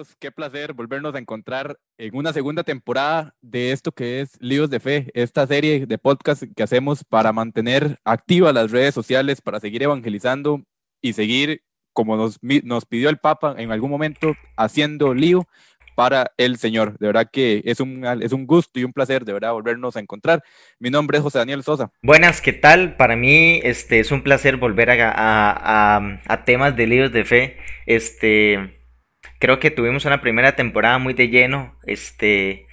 amigos, qué placer volvernos a encontrar en una segunda temporada de esto que es Líos de Fe, esta serie de podcast que hacemos para mantener activas las redes sociales, para seguir evangelizando y seguir, como nos, nos pidió el Papa en algún momento, haciendo lío para el Señor. De verdad que es un, es un gusto y un placer de verdad volvernos a encontrar. Mi nombre es José Daniel Sosa. Buenas, ¿qué tal? Para mí este, es un placer volver a, a, a temas de líos de fe. Este, Creo que tuvimos una primera temporada muy de lleno, este,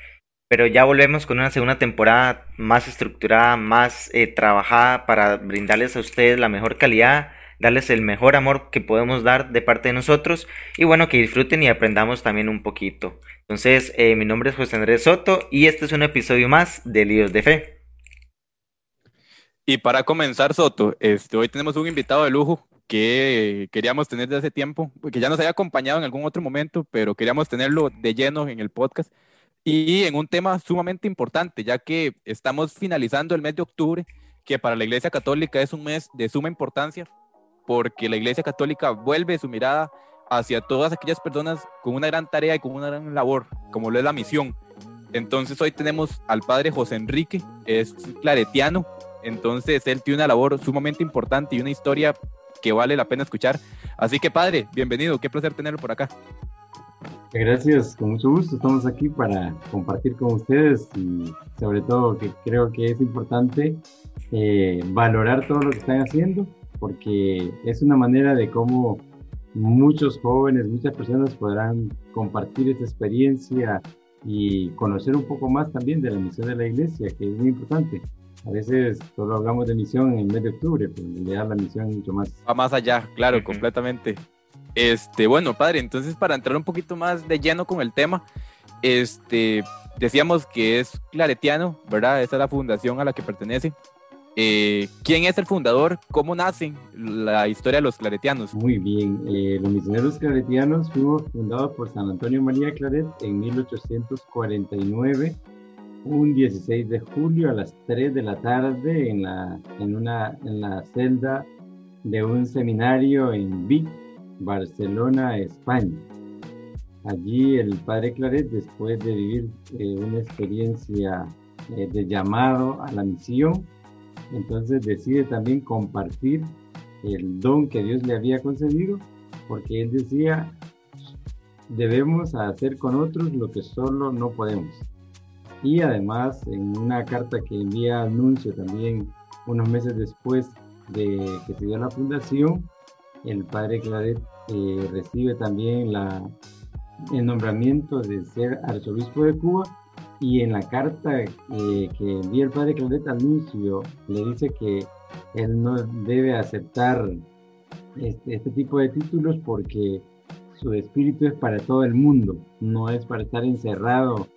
pero ya volvemos con una segunda temporada más estructurada, más eh, trabajada para brindarles a ustedes la mejor calidad, darles el mejor amor que podemos dar de parte de nosotros y bueno, que disfruten y aprendamos también un poquito. Entonces, eh, mi nombre es José Andrés Soto y este es un episodio más de Líos de Fe. Y para comenzar, Soto, este, hoy tenemos un invitado de lujo que queríamos tener desde hace tiempo, que ya nos había acompañado en algún otro momento, pero queríamos tenerlo de lleno en el podcast y en un tema sumamente importante, ya que estamos finalizando el mes de octubre, que para la Iglesia Católica es un mes de suma importancia, porque la Iglesia Católica vuelve su mirada hacia todas aquellas personas con una gran tarea y con una gran labor, como lo es la misión. Entonces hoy tenemos al padre José Enrique, es claretiano, entonces él tiene una labor sumamente importante y una historia que vale la pena escuchar. Así que padre, bienvenido, qué placer tenerlo por acá. Gracias, con mucho gusto estamos aquí para compartir con ustedes y sobre todo que creo que es importante eh, valorar todo lo que están haciendo porque es una manera de cómo muchos jóvenes, muchas personas podrán compartir esta experiencia y conocer un poco más también de la misión de la iglesia, que es muy importante. A veces solo hablamos de misión en el mes de octubre, pero en realidad la misión es mucho más. Va más allá, claro, completamente. Este, bueno, padre, entonces para entrar un poquito más de lleno con el tema, este, decíamos que es claretiano, ¿verdad? Esa es la fundación a la que pertenece. Eh, ¿Quién es el fundador? ¿Cómo nace la historia de los claretianos? Muy bien, eh, los misioneros claretianos fuimos fundados por San Antonio María Claret en 1849 un 16 de julio a las 3 de la tarde en la, en una, en la celda de un seminario en Vic, Barcelona, España. Allí el padre Claret, después de vivir eh, una experiencia eh, de llamado a la misión, entonces decide también compartir el don que Dios le había concedido, porque él decía, debemos hacer con otros lo que solo no podemos y además en una carta que envía anuncio también unos meses después de que se dio la fundación, el padre Claret eh, recibe también el nombramiento de ser arzobispo de Cuba. Y en la carta eh, que envía el padre Claret anuncio le dice que él no debe aceptar este, este tipo de títulos porque su espíritu es para todo el mundo, no es para estar encerrado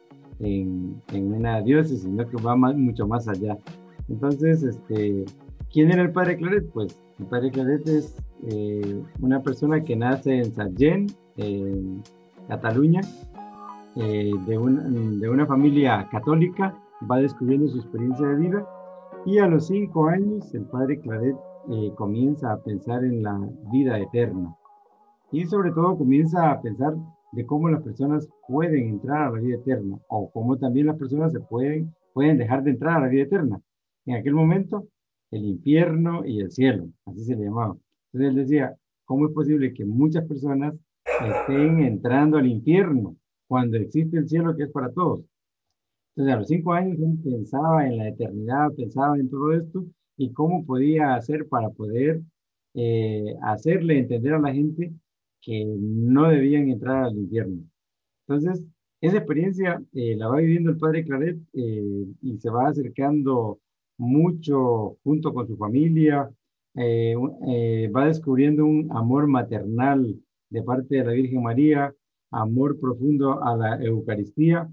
en, en una diócesis, sino que va mucho más allá. Entonces, este, ¿quién era el padre Claret? Pues el padre Claret es eh, una persona que nace en Sallén, en Cataluña, eh, de, de, una familia católica, va descubriendo su experiencia de vida y a los cinco años el padre Claret eh, comienza a pensar en la vida eterna y sobre todo comienza a pensar de cómo las personas pueden entrar a la vida eterna o cómo también las personas se pueden, pueden dejar de entrar a la vida eterna. En aquel momento, el infierno y el cielo, así se le llamaba. Entonces él decía, ¿cómo es posible que muchas personas estén entrando al infierno cuando existe el cielo que es para todos? Entonces a los cinco años él pensaba en la eternidad, pensaba en todo esto y cómo podía hacer para poder eh, hacerle entender a la gente que no debían entrar al infierno. Entonces, esa experiencia eh, la va viviendo el padre Claret eh, y se va acercando mucho junto con su familia, eh, va descubriendo un amor maternal de parte de la Virgen María, amor profundo a la Eucaristía,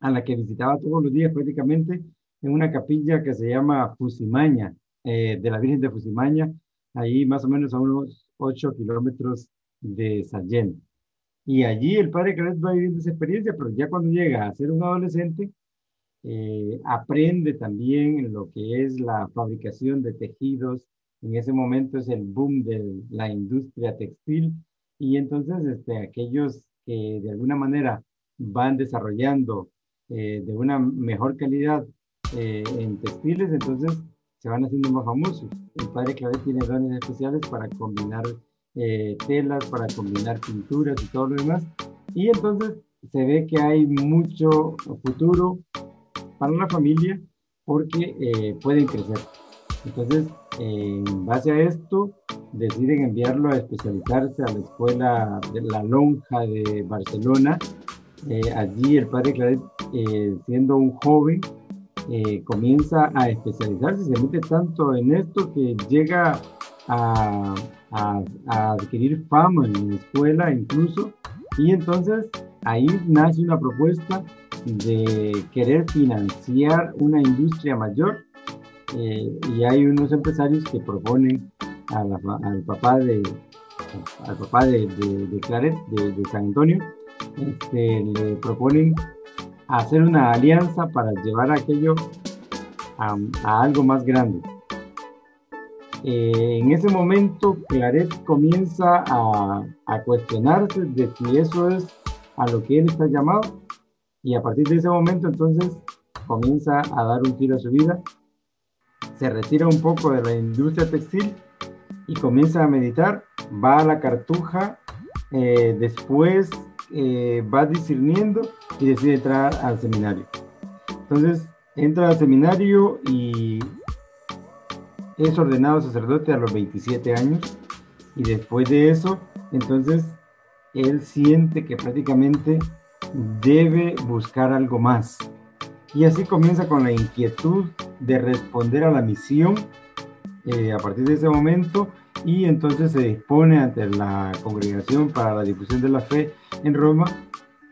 a la que visitaba todos los días prácticamente en una capilla que se llama Fusimaña, de la Virgen de Fusimaña, ahí más o menos a unos 8 kilómetros de Sallén. Y allí el padre Claret va viviendo esa experiencia, pero ya cuando llega a ser un adolescente, eh, aprende también lo que es la fabricación de tejidos. En ese momento es el boom de la industria textil y entonces este, aquellos que de alguna manera van desarrollando eh, de una mejor calidad eh, en textiles, entonces se van haciendo más famosos. El padre Claret tiene dones especiales para combinar eh, telas, para combinar pinturas y todo lo demás. Y entonces se ve que hay mucho futuro para la familia porque pueden crecer. Entonces, en base a esto, deciden enviarlo a especializarse a la escuela de la Lonja de Barcelona. allí el padre Claret eh, siendo un joven, eh, comienza a especializarse, se mete tanto en esto que llega a, adquirir fama en la escuela incluso, y entonces ahí nace una propuesta de querer financiar una industria mayor eh, y hay unos empresarios que proponen al papá de al papá de, de, Claret, de, San Antonio, este, le proponen hacer una alianza para llevar aquello a, algo más grande. Eh, en ese momento, Claret comienza a, cuestionarse de si eso es a lo que él está llamado. Y a partir de ese momento entonces comienza a dar un tiro a su vida, se retira un poco de la industria textil y comienza a meditar, va a la cartuja, eh, después eh, va discerniendo y decide entrar al seminario. Entonces, entra al seminario y es ordenado sacerdote a los 27 años y después de eso, entonces, él siente que prácticamente debe buscar algo más. Y así comienza con la inquietud de responder a la misión eh, a partir de ese momento y entonces se dispone ante la Congregación para la Difusión de la Fe en Roma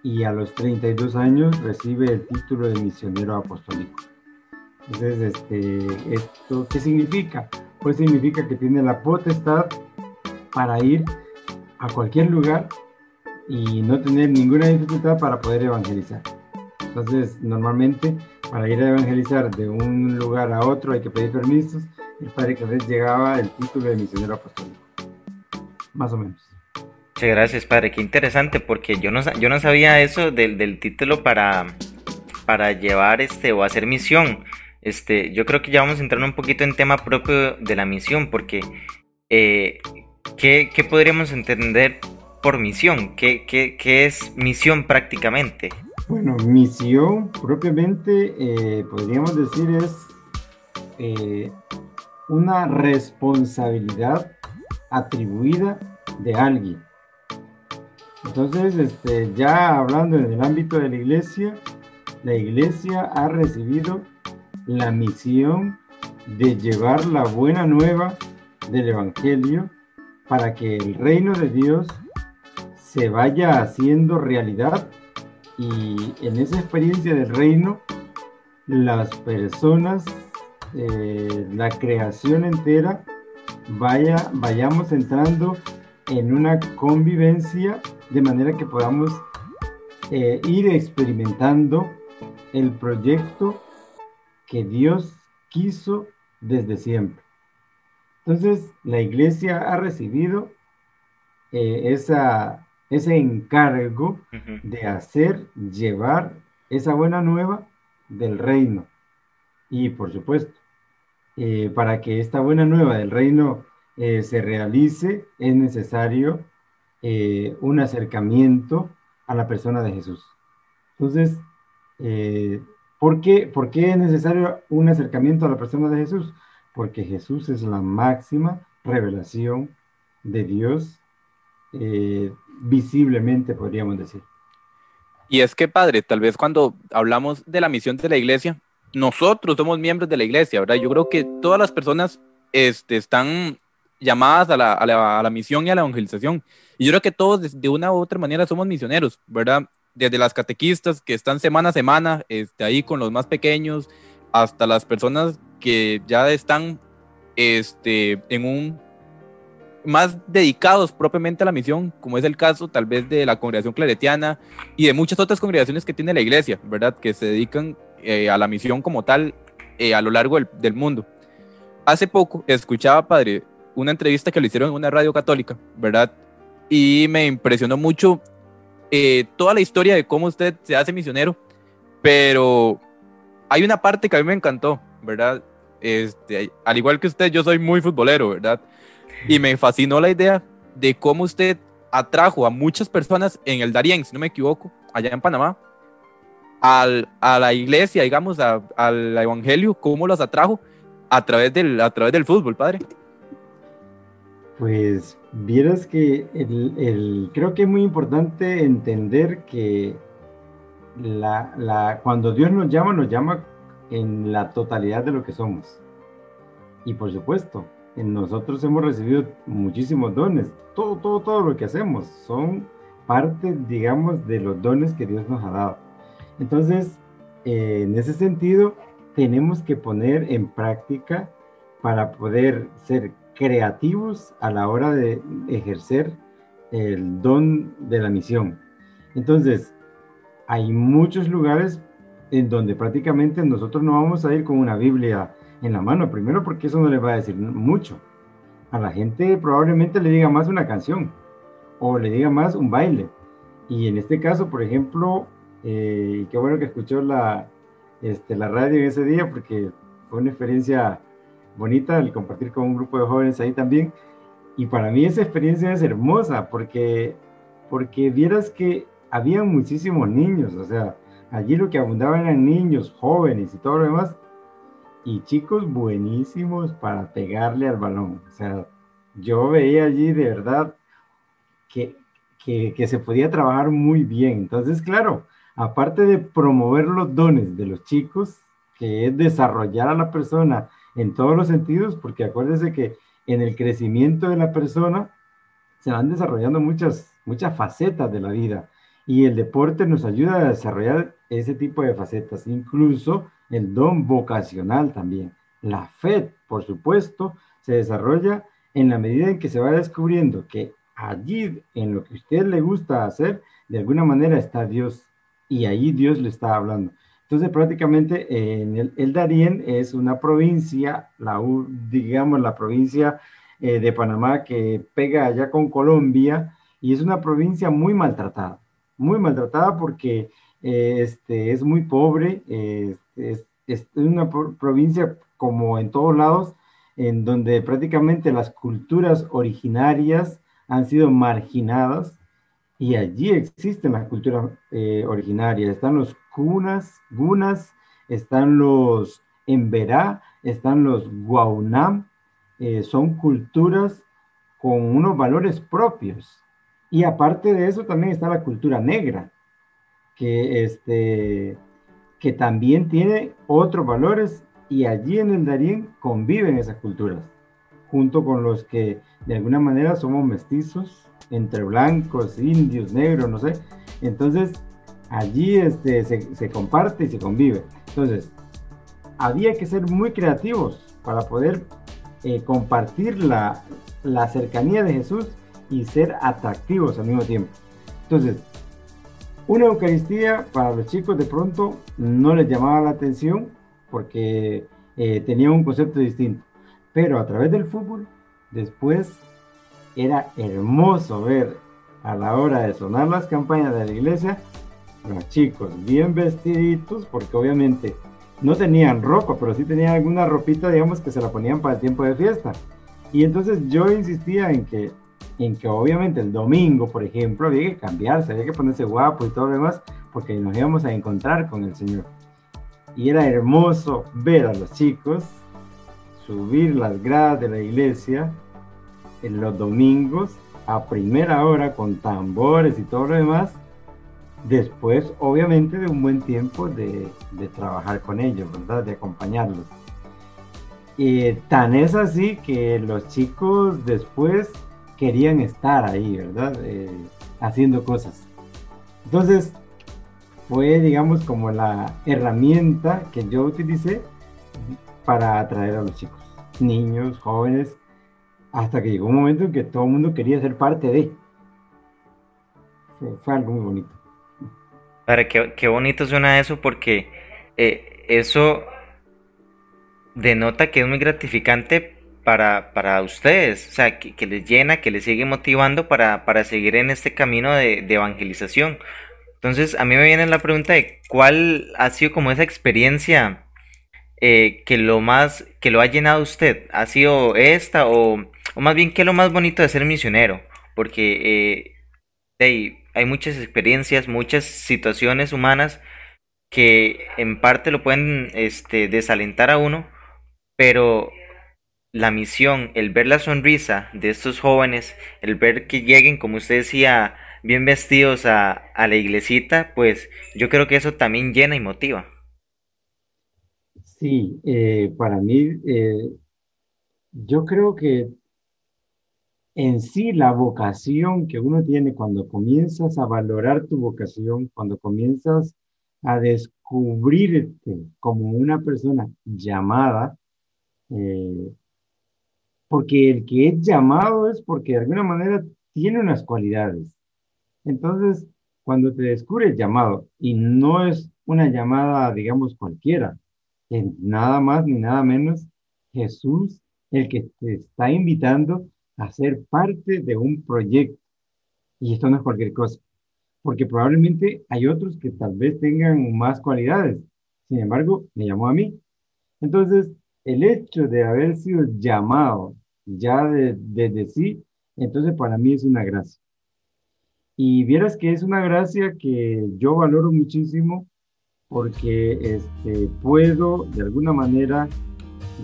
y a los 32 años recibe el título de misionero apostólico. Entonces, este, ¿esto qué significa? Pues significa que tiene la potestad para ir a cualquier lugar y no tener ninguna dificultad para poder evangelizar. Entonces, normalmente para ir a evangelizar de un lugar a otro hay que pedir permisos. El padre Claret llegaba el título de misionero apostólico. Más o menos. Muchas gracias, padre. Qué interesante, porque yo no, yo no sabía eso del, del título para, para llevar este o hacer misión. Este, yo creo que ya vamos a entrar un poquito en tema propio de la misión, porque eh, ¿qué, ¿qué, podríamos entender por misión? ¿Qué, qué, qué es misión prácticamente? Bueno, misión propiamente eh, podríamos decir es eh, una responsabilidad atribuida de alguien. Entonces, este, ya hablando en el ámbito de la iglesia, la iglesia ha recibido la misión de llevar la buena nueva del Evangelio para que el reino de Dios se vaya haciendo realidad y en esa experiencia del reino las personas, eh, la creación entera, vaya, vayamos entrando en una convivencia de manera que podamos eh, ir experimentando el proyecto que Dios quiso desde siempre. Entonces, la iglesia ha recibido eh, esa, ese encargo de hacer, llevar esa buena nueva del reino. Y por supuesto, eh, para que esta buena nueva del reino se realice, es necesario eh, un acercamiento a la persona de Jesús. Entonces, eh, ¿por, qué, ¿por qué es necesario un acercamiento a la persona de Jesús? Porque Jesús es la máxima revelación de Dios eh, visiblemente, podríamos decir. Y es que, Padre, tal vez cuando hablamos de la misión de la iglesia, nosotros somos miembros de la iglesia, ¿verdad? Yo creo que todas las personas este, están llamadas a la, a, la, a la, misión y a la evangelización. Y yo creo que todos de una u otra manera somos misioneros, ¿verdad? Desde las catequistas que están semana a semana este, ahí con los más pequeños, hasta las personas que ya están este, en un más dedicados propiamente a la misión, como es el caso tal vez de la congregación claretiana y de muchas otras congregaciones que tiene la iglesia, ¿verdad? Que se dedican eh, a la misión como tal eh, a lo largo del, del, mundo. Hace poco escuchaba, padre, una entrevista que le hicieron en una radio católica, ¿verdad? Y me impresionó mucho eh, toda la historia de cómo usted se hace misionero, pero hay una parte que a mí me encantó, ¿verdad? Este, al igual que usted, yo soy muy futbolero, ¿verdad? Y me fascinó la idea de cómo usted atrajo a muchas personas en el Darién, si no me equivoco, allá en Panamá, al, a la iglesia, digamos, al evangelio, cómo los atrajo a través del, a través del fútbol, padre. Pues vieras que el, creo que es muy importante entender que la, la, cuando Dios nos llama, nos llama en la totalidad de lo que somos. Y por supuesto, en nosotros hemos recibido muchísimos dones. Todo, todo, todo lo que hacemos son parte, digamos, de los dones que Dios nos ha dado. Entonces, eh, en ese sentido, tenemos que poner en práctica para poder ser creativos a la hora de ejercer el don de la misión. Entonces, hay muchos lugares en donde prácticamente nosotros no vamos a ir con una Biblia en la mano, primero porque eso no le va a decir mucho. A la gente probablemente le diga más una canción o le diga más un baile. Y en este caso, por ejemplo, eh, qué bueno que escuchó la, este, la radio ese día porque fue una experiencia bonita el compartir con un grupo de jóvenes ahí también. Y para mí esa experiencia es hermosa porque, porque vieras que había muchísimos niños, o sea, allí lo que abundaban eran niños, jóvenes y todo lo demás, y chicos buenísimos para pegarle al balón. O sea, yo veía allí de verdad que, que, que se podía trabajar muy bien. Entonces, claro, aparte de promover los dones de los chicos, que es desarrollar a la persona en todos los sentidos, porque acuérdense que en el crecimiento de la persona se van desarrollando muchas, muchas facetas de la vida y el deporte nos ayuda a desarrollar ese tipo de facetas, incluso el don vocacional también. La fe, por supuesto, se desarrolla en la medida en que se va descubriendo que allí, en lo que a usted le gusta hacer, de alguna manera está Dios y ahí Dios le está hablando. Entonces, prácticamente en el, el Darién es una provincia, la, digamos la provincia eh, de Panamá que pega allá con Colombia y es una provincia muy maltratada, muy maltratada porque eh, este, es muy pobre, es, es, una provincia como en todos lados, en donde prácticamente las culturas originarias han sido marginadas y allí existen las culturas eh, originarias. Están los cunas, gunas, están los emberá, están los guaunam. Eh, son culturas con unos valores propios. Y aparte de eso también está la cultura negra, que, este, que también tiene otros valores y allí en el Darién conviven esas culturas, junto con los que de alguna manera somos mestizos entre blancos, indios, negros, no sé. Entonces, allí este, se, comparte y se convive. Entonces, había que ser muy creativos para poder eh, compartir la, la cercanía de Jesús y ser atractivos al mismo tiempo. Entonces, una Eucaristía para los chicos de pronto no les llamaba la atención porque eh, tenía un concepto distinto. Pero a través del fútbol, después era hermoso ver a la hora de sonar las campañas de la iglesia, los chicos bien vestiditos, porque obviamente no tenían ropa, pero sí tenían alguna ropita, digamos, que se la ponían para el tiempo de fiesta. Y entonces yo insistía en que, en que obviamente el domingo, por ejemplo, había que cambiarse, había que ponerse guapo y todo lo demás, porque nos íbamos a encontrar con el Señor. Y era hermoso ver a los chicos subir las gradas de la iglesia en los domingos a primera hora con tambores y todo lo demás, después obviamente de un buen tiempo de, trabajar con ellos, ¿verdad? De acompañarlos. Y tan es así que los chicos después querían estar ahí, ¿verdad? Eh, haciendo cosas. Entonces, fue, digamos, como la herramienta que yo utilicé para atraer a los chicos, niños, jóvenes, hasta que llegó un momento en que todo el mundo quería ser parte de. Fue, algo muy bonito. Para qué, qué bonito suena eso porque eh, eso denota que es muy gratificante para, para ustedes, o sea, que, les llena, que les sigue motivando para, para seguir en este camino de, de, evangelización. Entonces, a mí me viene la pregunta de cuál ha sido como esa experiencia eh, que lo más, que lo ha llenado usted. ¿Ha sido esta o, o más bien qué es lo más bonito de ser misionero? Porque eh, hay, hay muchas experiencias, muchas situaciones humanas que en parte lo pueden este, desalentar a uno, pero la misión, el ver la sonrisa de estos jóvenes, el ver que lleguen, como usted decía, bien vestidos a, la iglesita, pues yo creo que eso también llena y motiva. Sí, eh, para mí, eh, yo creo que en sí la vocación que uno tiene cuando comienzas a valorar tu vocación, cuando comienzas a descubrirte como una persona llamada, eh, porque el que es llamado es porque de alguna manera tiene unas cualidades. Entonces, cuando te descubres llamado y no es una llamada, digamos, cualquiera, es nada más ni nada menos Jesús el que te está invitando a parte de un proyecto. Y esto no es cualquier cosa, porque probablemente hay otros que tal vez tengan más cualidades. Sin embargo, me llamó a mí. Entonces, el hecho de haber sido llamado ya desde sí, entonces para mí es una gracia. Y vieras que es una gracia que yo valoro muchísimo porque este, puedo de alguna manera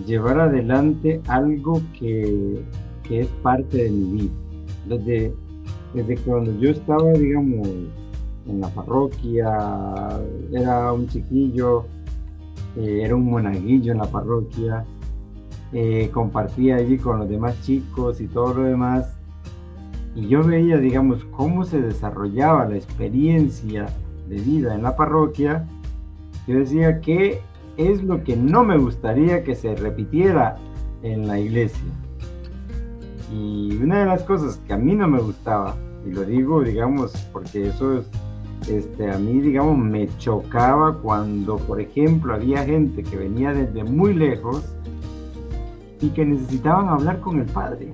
llevar adelante algo que, que es parte de mi vida. Desde, desde cuando yo estaba, digamos, en la parroquia, era un chiquillo, eh, era un monaguillo en la parroquia, eh, compartía allí con los demás chicos y todo lo demás. Y yo veía, digamos, cómo se desarrollaba la experiencia de vida en la parroquia. Yo decía, ¿qué es lo que no me gustaría que se repitiera en la iglesia? Y una de las cosas que a mí no me gustaba, y lo digo, digamos, porque eso es, este, a mí, digamos, me chocaba cuando, por ejemplo, había gente que venía desde muy lejos y que necesitaban hablar con el Padre.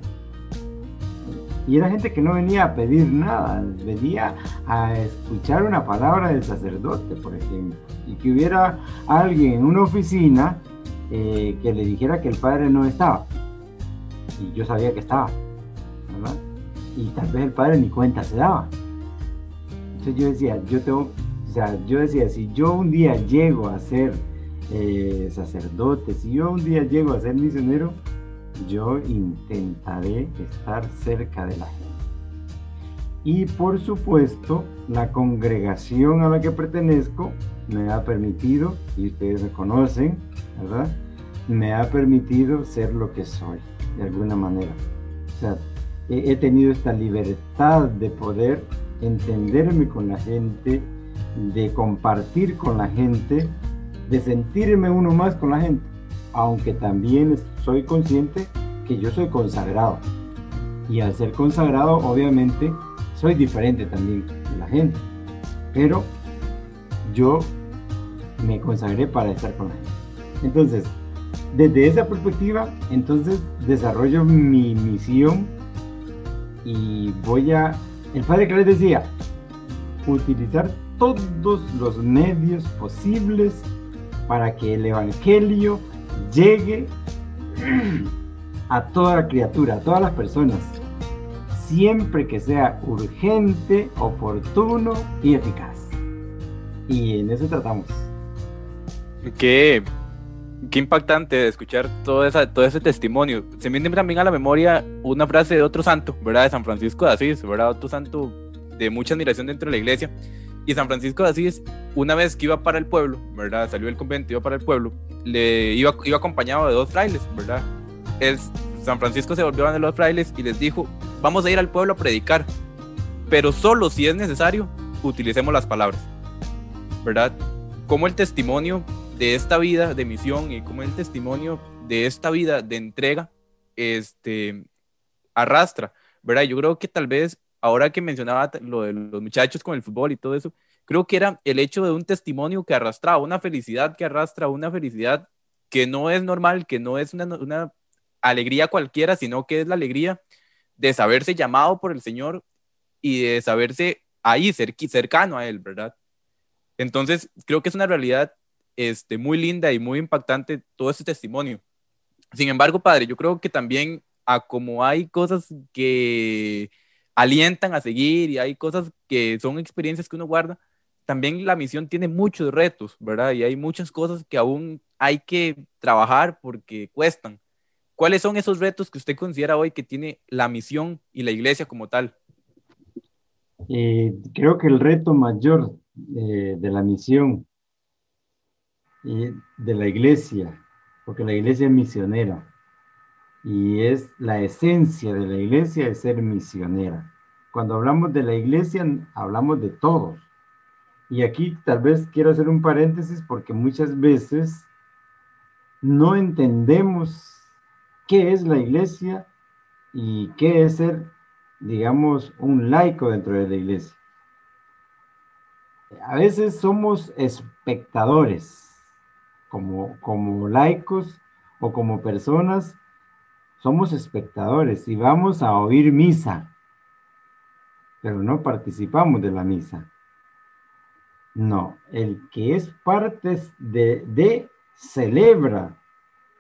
Y era gente que no venía a pedir nada, venía a escuchar una palabra del sacerdote, por ejemplo, y que hubiera alguien en una oficina eh, que le dijera que el Padre no estaba. Y yo sabía que estaba, ¿verdad? Y tal vez el Padre ni cuenta se daba. Entonces yo decía, yo tengo, o sea, yo decía, si yo un día llego a ser eh, sacerdote, si yo un día llego a ser misionero, yo intentaré estar cerca de la gente. Y por supuesto, la congregación a la que pertenezco me ha permitido, y ustedes me conocen, ¿verdad? Me ha permitido ser lo que soy, de alguna manera. O sea, he, tenido esta libertad de poder entenderme con la gente, de compartir con la gente de sentirme uno más con la gente, aunque también soy consciente que yo soy consagrado. Y al ser consagrado, obviamente, soy diferente también de la gente. Pero yo me consagré para estar con la gente. Entonces, desde esa perspectiva, entonces desarrollo mi misión y voy a... El padre que les decía, utilizar todos los medios posibles para que el Evangelio llegue a toda la criatura, a todas las personas, siempre que sea urgente, oportuno y eficaz. Y en eso tratamos. Qué, qué impactante escuchar todo, esa, todo ese testimonio. Se me viene también a la memoria una frase de otro santo, ¿verdad? De San Francisco de Asís, ¿verdad? Otro santo de mucha admiración dentro de la iglesia, y San Francisco de Asís, una vez que iba para el pueblo, ¿verdad? Salió del convento, iba para el pueblo, le iba, iba acompañado de dos frailes, ¿verdad? Es, San Francisco se volvió a los frailes y les dijo, vamos a ir al pueblo a predicar, pero solo si es necesario, utilicemos las palabras, ¿verdad? Como el testimonio de esta vida de misión y como el testimonio de esta vida de entrega, este, arrastra, ¿verdad? Yo creo que tal vez ahora que mencionaba lo de los muchachos con el fútbol y todo eso, creo que era el hecho de un testimonio que arrastraba, una felicidad que arrastra, una felicidad que no es normal, que no es una, alegría cualquiera, sino que es la alegría de saberse llamado por el Señor y de saberse ahí, cercano a Él, ¿verdad? Entonces, creo que es una realidad este, muy linda y muy impactante todo este testimonio. Sin embargo, Padre, yo creo que también a como hay cosas que alientan a seguir y hay cosas que son experiencias que uno guarda, también la misión tiene muchos retos, ¿verdad? Y hay muchas cosas que aún hay que trabajar porque cuestan. ¿Cuáles son esos retos que usted considera hoy que tiene la misión y la iglesia como tal? Eh, creo que el reto mayor eh, de la misión y de la iglesia, porque la iglesia es misionera y es la esencia de la iglesia es ser misionera. Cuando hablamos de la iglesia, hablamos de todos. Y aquí tal vez quiero hacer un paréntesis porque muchas veces no entendemos qué es la iglesia y qué es ser, digamos, un laico dentro de la iglesia. A veces somos espectadores, como, como laicos o como personas, somos espectadores y vamos a oír misa, pero no participamos de la misa. No, el que es parte de, de celebra,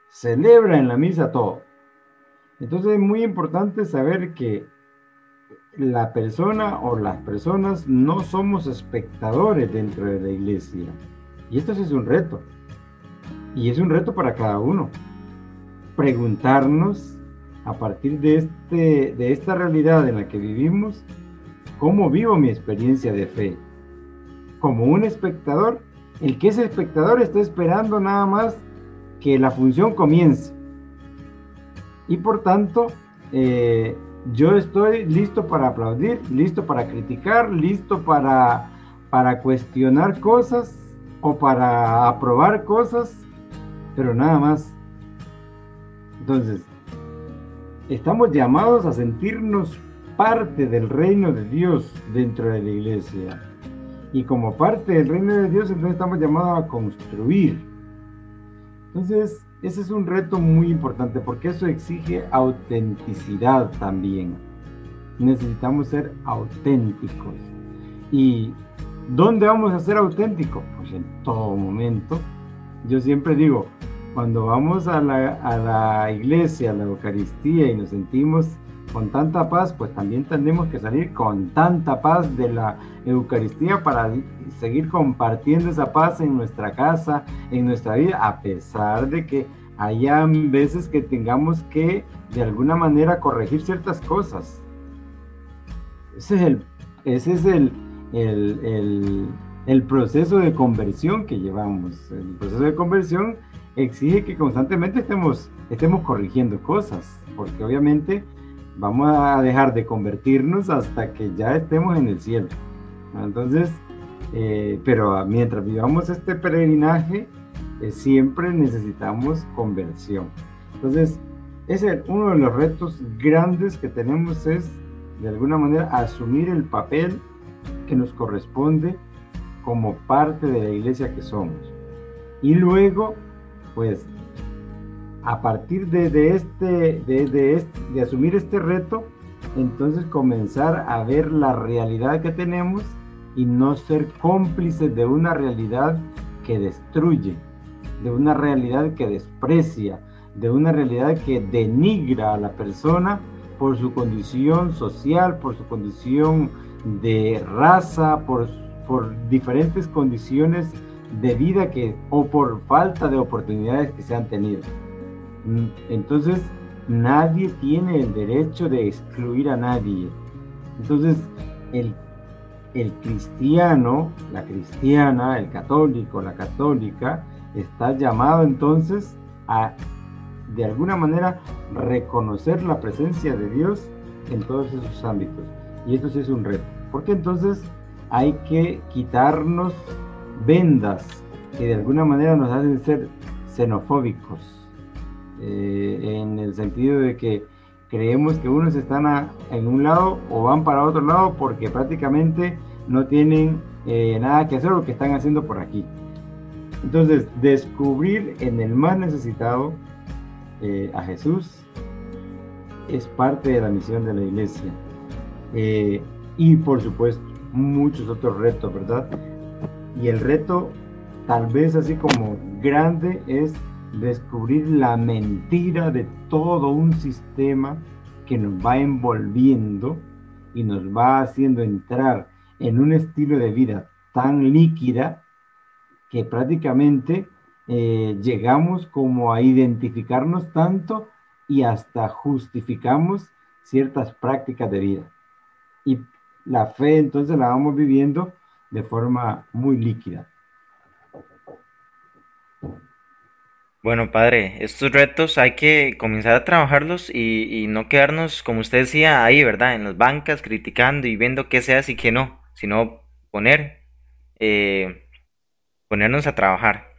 celebra en la misa todo. Entonces es muy importante saber que la persona o las personas no somos espectadores dentro de la iglesia. Y esto es un reto. Y es un reto para cada uno. Preguntarnos a partir de, este, de esta realidad en la que vivimos, ¿cómo vivo mi experiencia de fe? como un espectador, el que es espectador está esperando nada más que la función comience. Y por tanto, eh, yo estoy listo para aplaudir, listo para criticar, listo para, para cuestionar cosas o para aprobar cosas, pero nada más. Entonces, estamos llamados a sentirnos parte del reino de Dios dentro de la iglesia y como parte del reino de Dios, entonces estamos llamados a construir. Entonces, ese es un reto muy importante porque eso exige autenticidad también. Necesitamos ser auténticos. ¿Y dónde vamos a ser auténticos? Pues en todo momento. Yo siempre digo, cuando vamos a la, a la iglesia, a la Eucaristía y nos sentimos con tanta paz, pues también tenemos que salir con tanta paz de la Eucaristía para seguir compartiendo esa paz en nuestra casa, en nuestra vida, a pesar de que haya veces que tengamos que de alguna manera corregir ciertas cosas. Ese es el, ese es el, el, el proceso de conversión que llevamos. El proceso de conversión exige que constantemente estemos, estemos corrigiendo cosas, porque obviamente vamos a dejar de convertirnos hasta que ya estemos en el cielo. Entonces, eh, pero mientras vivamos este peregrinaje, eh, siempre necesitamos conversión. Entonces, ese uno de los retos grandes que tenemos es, de alguna manera, asumir el papel que nos corresponde como parte de la iglesia que somos. Y luego, pues, a partir de, este, de, de, asumir este reto, entonces comenzar a ver la realidad que tenemos y no ser cómplices de una realidad que destruye, de una realidad que desprecia, de una realidad que denigra a la persona por su condición social, por su condición de raza, por, por diferentes condiciones de vida que o por falta de oportunidades que se han tenido. Mm, entonces, nadie tiene el derecho de excluir a nadie. Entonces, el, el cristiano, la cristiana, el católico, la católica, está llamado entonces a, de alguna manera, reconocer la presencia de Dios en todos esos ámbitos. Y esto sí es un reto. Porque entonces hay que quitarnos vendas que de alguna manera nos hacen ser xenofóbicos eh, en el sentido de que creemos que unos están en un lado o van para otro lado porque prácticamente no tienen eh, nada que hacer lo que están haciendo por aquí. Entonces, descubrir en el más necesitado eh, a Jesús es parte de la misión de la iglesia. Y por supuesto, muchos otros retos, ¿verdad? Y el reto, tal vez así como grande, es descubrir la mentira de todo un sistema que nos va envolviendo y nos va haciendo entrar en un estilo de vida tan líquida que prácticamente eh, llegamos como a identificarnos tanto y hasta justificamos ciertas prácticas de vida. Y la fe entonces la vamos viviendo de forma muy líquida. Bueno, padre, estos retos hay que comenzar a trabajarlos y, no quedarnos, como usted decía, ahí, ¿verdad? En las bancas, criticando y viendo qué se hace y qué no, sino poner, eh, ponernos a trabajar.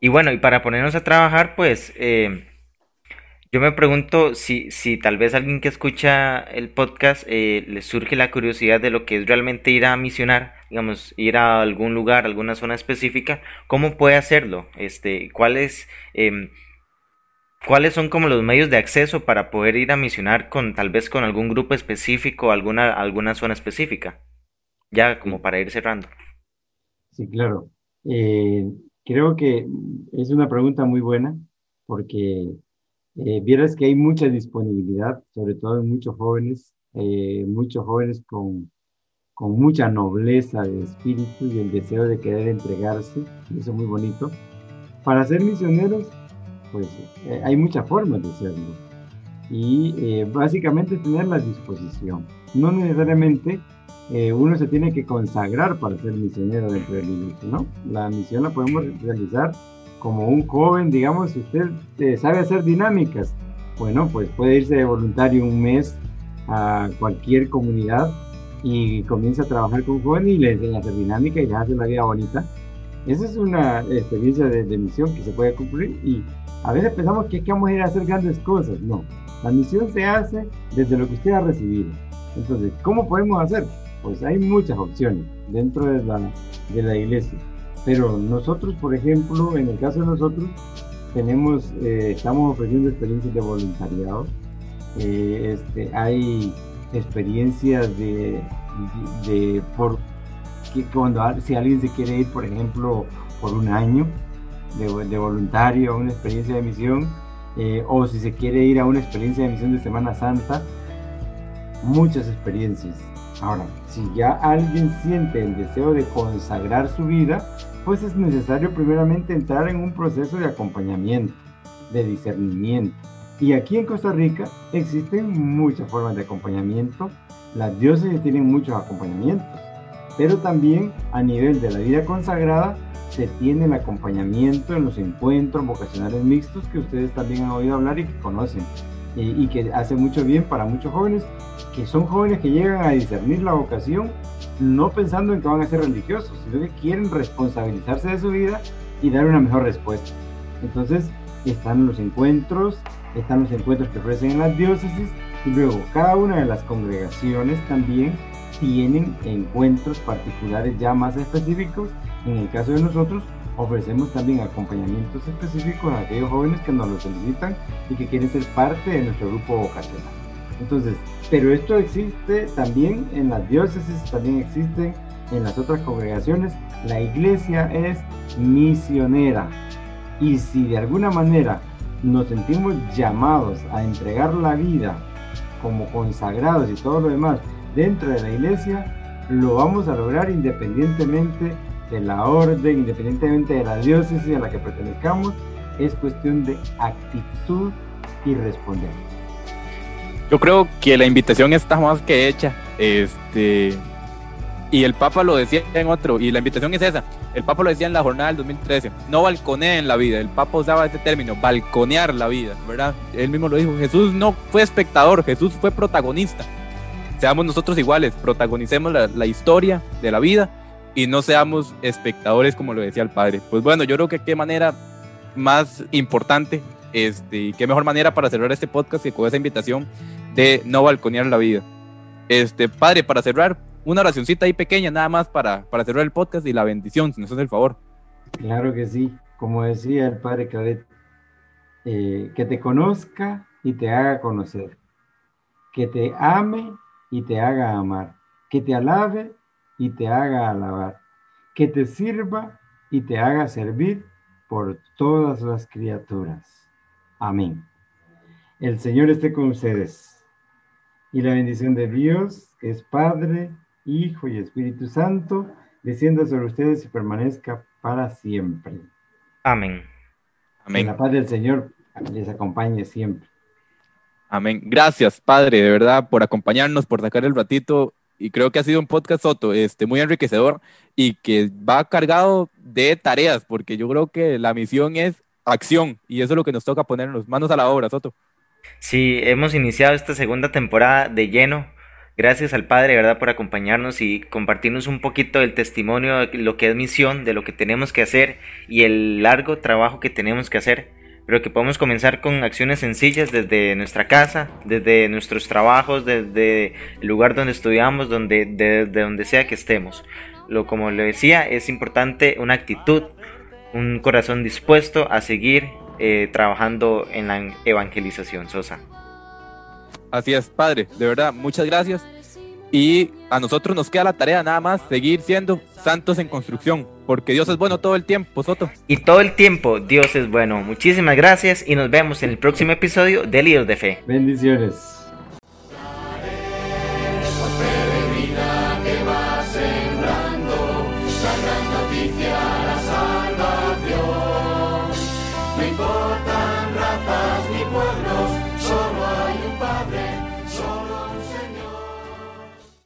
Y bueno, y para ponernos a trabajar, pues eh, yo me pregunto si, si tal vez alguien que escucha el podcast eh, le surge la curiosidad de lo que es realmente ir a misionar, digamos, ir a algún lugar, alguna zona específica, ¿cómo puede hacerlo? Este, ¿cuáles, em, ¿Cuáles son como los medios de acceso para poder ir a misionar con tal vez con algún grupo específico, alguna, alguna zona específica? Ya como para ir cerrando. Sí, claro. Eh, creo que es una pregunta muy buena porque eh, vieras que hay mucha disponibilidad, sobre todo en muchos jóvenes, eh, muchos jóvenes con, con mucha nobleza de espíritu y el deseo de querer entregarse, y eso es muy bonito. Para ser misioneros, pues eh, hay muchas formas de serlo. Y eh, básicamente tener la disposición. No necesariamente uno se tiene que consagrar para ser misionero dentro del iglesia, ¿no? La misión la podemos realizar como un joven, digamos, usted eh, sabe hacer dinámicas, bueno, pues puede irse de voluntario un mes a cualquier comunidad y comienza a trabajar con jóvenes y le enseña a hacer dinámica y le hace la vida bonita. Esa es una experiencia de, misión que se puede cumplir y a veces pensamos que, es que vamos a ir a hacer grandes cosas. No, la misión se hace desde lo que usted ha recibido. Entonces, ¿cómo podemos hacer? Pues hay muchas opciones dentro de la, de la iglesia. Pero nosotros, por ejemplo, en el caso de nosotros, tenemos, eh, estamos ofreciendo experiencias de voluntariado. Eh, este, hay experiencias de, de, por que cuando si alguien se quiere ir, por ejemplo, por un año de, de voluntario a una experiencia de misión, eh, o si se quiere ir a una experiencia de misión de Semana Santa, muchas experiencias. Ahora, si ya alguien siente el deseo de consagrar su vida, pues es necesario primeramente entrar en un proceso de acompañamiento, de discernimiento. Y aquí en Costa Rica existen muchas formas de acompañamiento. Las diócesis tienen muchos acompañamientos, pero también a nivel de la vida consagrada se tiene el acompañamiento en los encuentros vocacionales mixtos que ustedes también han oído hablar y que conocen y que hace mucho bien para muchos jóvenes, que son jóvenes que llegan a discernir la vocación no pensando en que van a ser religiosos, sino que quieren responsabilizarse de su vida y dar una mejor respuesta. Entonces están los encuentros, están los encuentros que ofrecen en las diócesis y luego cada una de las congregaciones también tienen encuentros particulares ya más específicos. En el caso de nosotros, ofrecemos también acompañamientos específicos a aquellos jóvenes que nos lo solicitan y que quieren ser parte de nuestro grupo vocacional. Entonces, pero esto existe también en las diócesis, también existe en las otras congregaciones. La iglesia es misionera. Y si de alguna manera nos sentimos llamados a entregar la vida como consagrados y todo lo demás dentro de la iglesia, lo vamos a lograr independientemente de la orden, independientemente de la diócesis a la que pertenezcamos. Es cuestión de actitud y responder. Yo creo que la invitación está más que hecha. Este, y el Papa lo decía en otro, y la invitación es esa. El Papa lo decía en la jornada del 2013. No balconeen la vida. El Papa usaba ese término, balconear la vida, ¿verdad? Él mismo lo dijo. Jesús no fue espectador, Jesús fue protagonista. Seamos nosotros iguales, protagonicemos la, la historia de la vida y no seamos espectadores como lo decía el Padre. Pues bueno, yo creo que qué manera más importante este, y qué mejor manera para cerrar este podcast que con esa invitación de no balconear la vida. Este, padre, para cerrar, una oracióncita ahí pequeña, nada más para, para cerrar el podcast y la bendición, si nos hace el favor. Claro que sí, como decía el padre Claret, eh, que te conozca y te haga conocer, que te ame y te haga amar, que te alabe y te haga alabar, que te sirva y te haga servir por todas las criaturas. Amén. El Señor esté con ustedes. Y la bendición de Dios, que es Padre, Hijo y Espíritu Santo, descienda sobre ustedes y permanezca para siempre. Amén. Amén. la paz del Señor les acompañe siempre. Amén. Gracias, Padre, de verdad, por acompañarnos, por sacar el ratito. Y creo que ha sido un podcast, Soto, este, muy enriquecedor y que va cargado de tareas, porque yo creo que la misión es acción y eso es lo que nos toca ponernos manos a la obra, Soto. Sí, hemos iniciado esta segunda temporada de lleno. Gracias al Padre, ¿verdad?, por acompañarnos y compartirnos un poquito del testimonio lo que es misión, de lo que tenemos que hacer y el largo trabajo que tenemos que hacer pero que podemos comenzar con acciones sencillas desde nuestra casa, desde nuestros trabajos, desde el lugar donde estudiamos, donde, de, donde sea que estemos. Lo, como le decía, es importante una actitud, un corazón dispuesto a seguir eh, trabajando en la evangelización, Sosa. Así es, Padre, de verdad, muchas gracias. Y a nosotros nos queda la tarea nada más seguir siendo santos en construcción, porque Dios es bueno todo el tiempo, Soto. Y todo el tiempo Dios es bueno. Muchísimas gracias y nos vemos en el próximo episodio de Líos de Fe. Bendiciones.